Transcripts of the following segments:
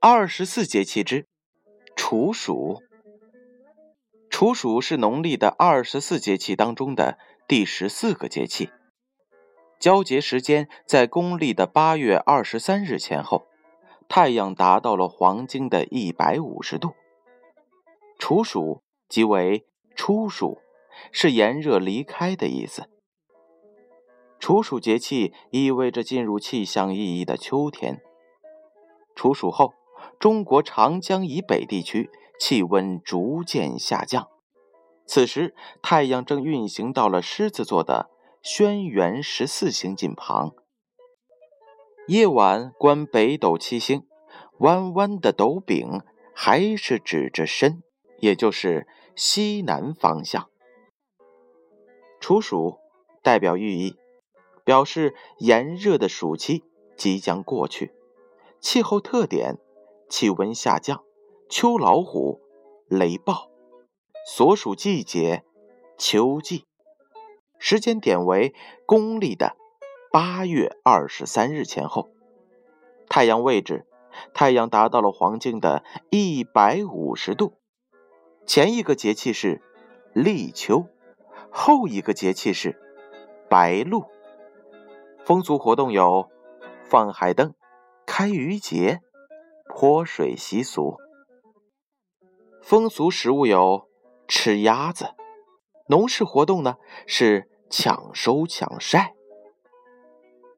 二十四节气之处暑。处暑是农历的二十四节气当中的第十四个节气，交节时间在公历的八月二十三日前后，太阳达到了黄经的一百五十度。处暑即为初暑，是炎热离开的意思。处暑节气意味着进入气象意义的秋天。处暑后。中国长江以北地区气温逐渐下降，此时太阳正运行到了狮子座的轩辕十四星近旁。夜晚观北斗七星，弯弯的斗柄还是指着申，也就是西南方向。处暑代表寓意，表示炎热的暑期即将过去。气候特点。气温下降，秋老虎，雷暴，所属季节秋季，时间点为公历的八月二十三日前后。太阳位置，太阳达到了黄经的一百五十度。前一个节气是立秋，后一个节气是白露。风俗活动有放海灯、开渔节。泼水习俗，风俗食物有吃鸭子，农事活动呢是抢收抢晒。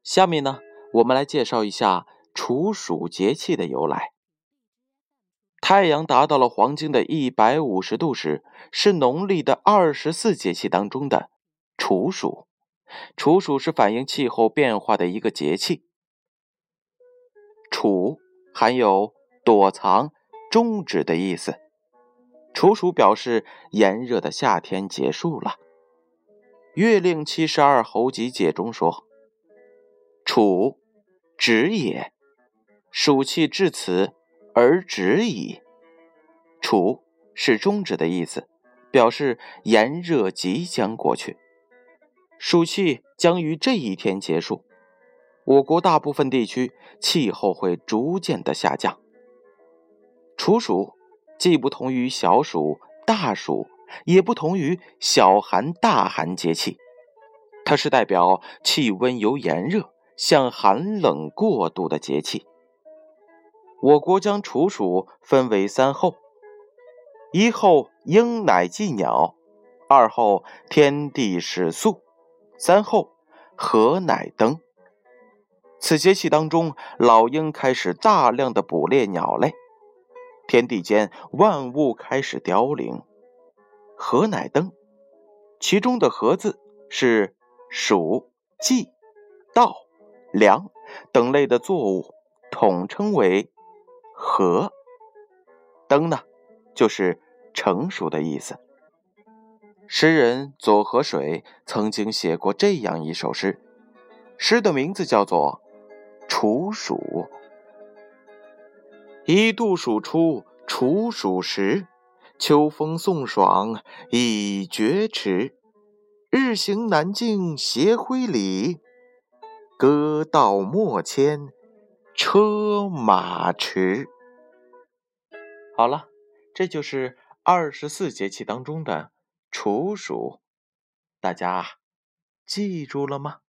下面呢，我们来介绍一下处暑节气的由来。太阳达到了黄金的一百五十度时，是农历的二十四节气当中的处暑。处暑是反映气候变化的一个节气。处。含有躲藏、终止的意思。处暑表示炎热的夏天结束了。《月令七十二候集解》中说：“处，止也。暑气至此而止矣。处是终止的意思，表示炎热即将过去，暑气将于这一天结束。”我国大部分地区气候会逐渐的下降。处暑既不同于小暑、大暑，也不同于小寒、大寒节气，它是代表气温由炎热向寒冷过渡的节气。我国将处暑分为三候：一候鹰乃祭鸟，二候天地始肃，三候禾乃登。此节气当中，老鹰开始大量的捕猎鸟类，天地间万物开始凋零。禾乃登，其中的禾字是黍、稷、稻、粱等类的作物，统称为禾。登呢，就是成熟的意思。诗人左河水曾经写过这样一首诗，诗的名字叫做。处暑，一度暑出，处暑时，秋风送爽已觉迟。日行南径斜晖里，歌道莫牵车马迟。好了，这就是二十四节气当中的处暑，大家记住了吗？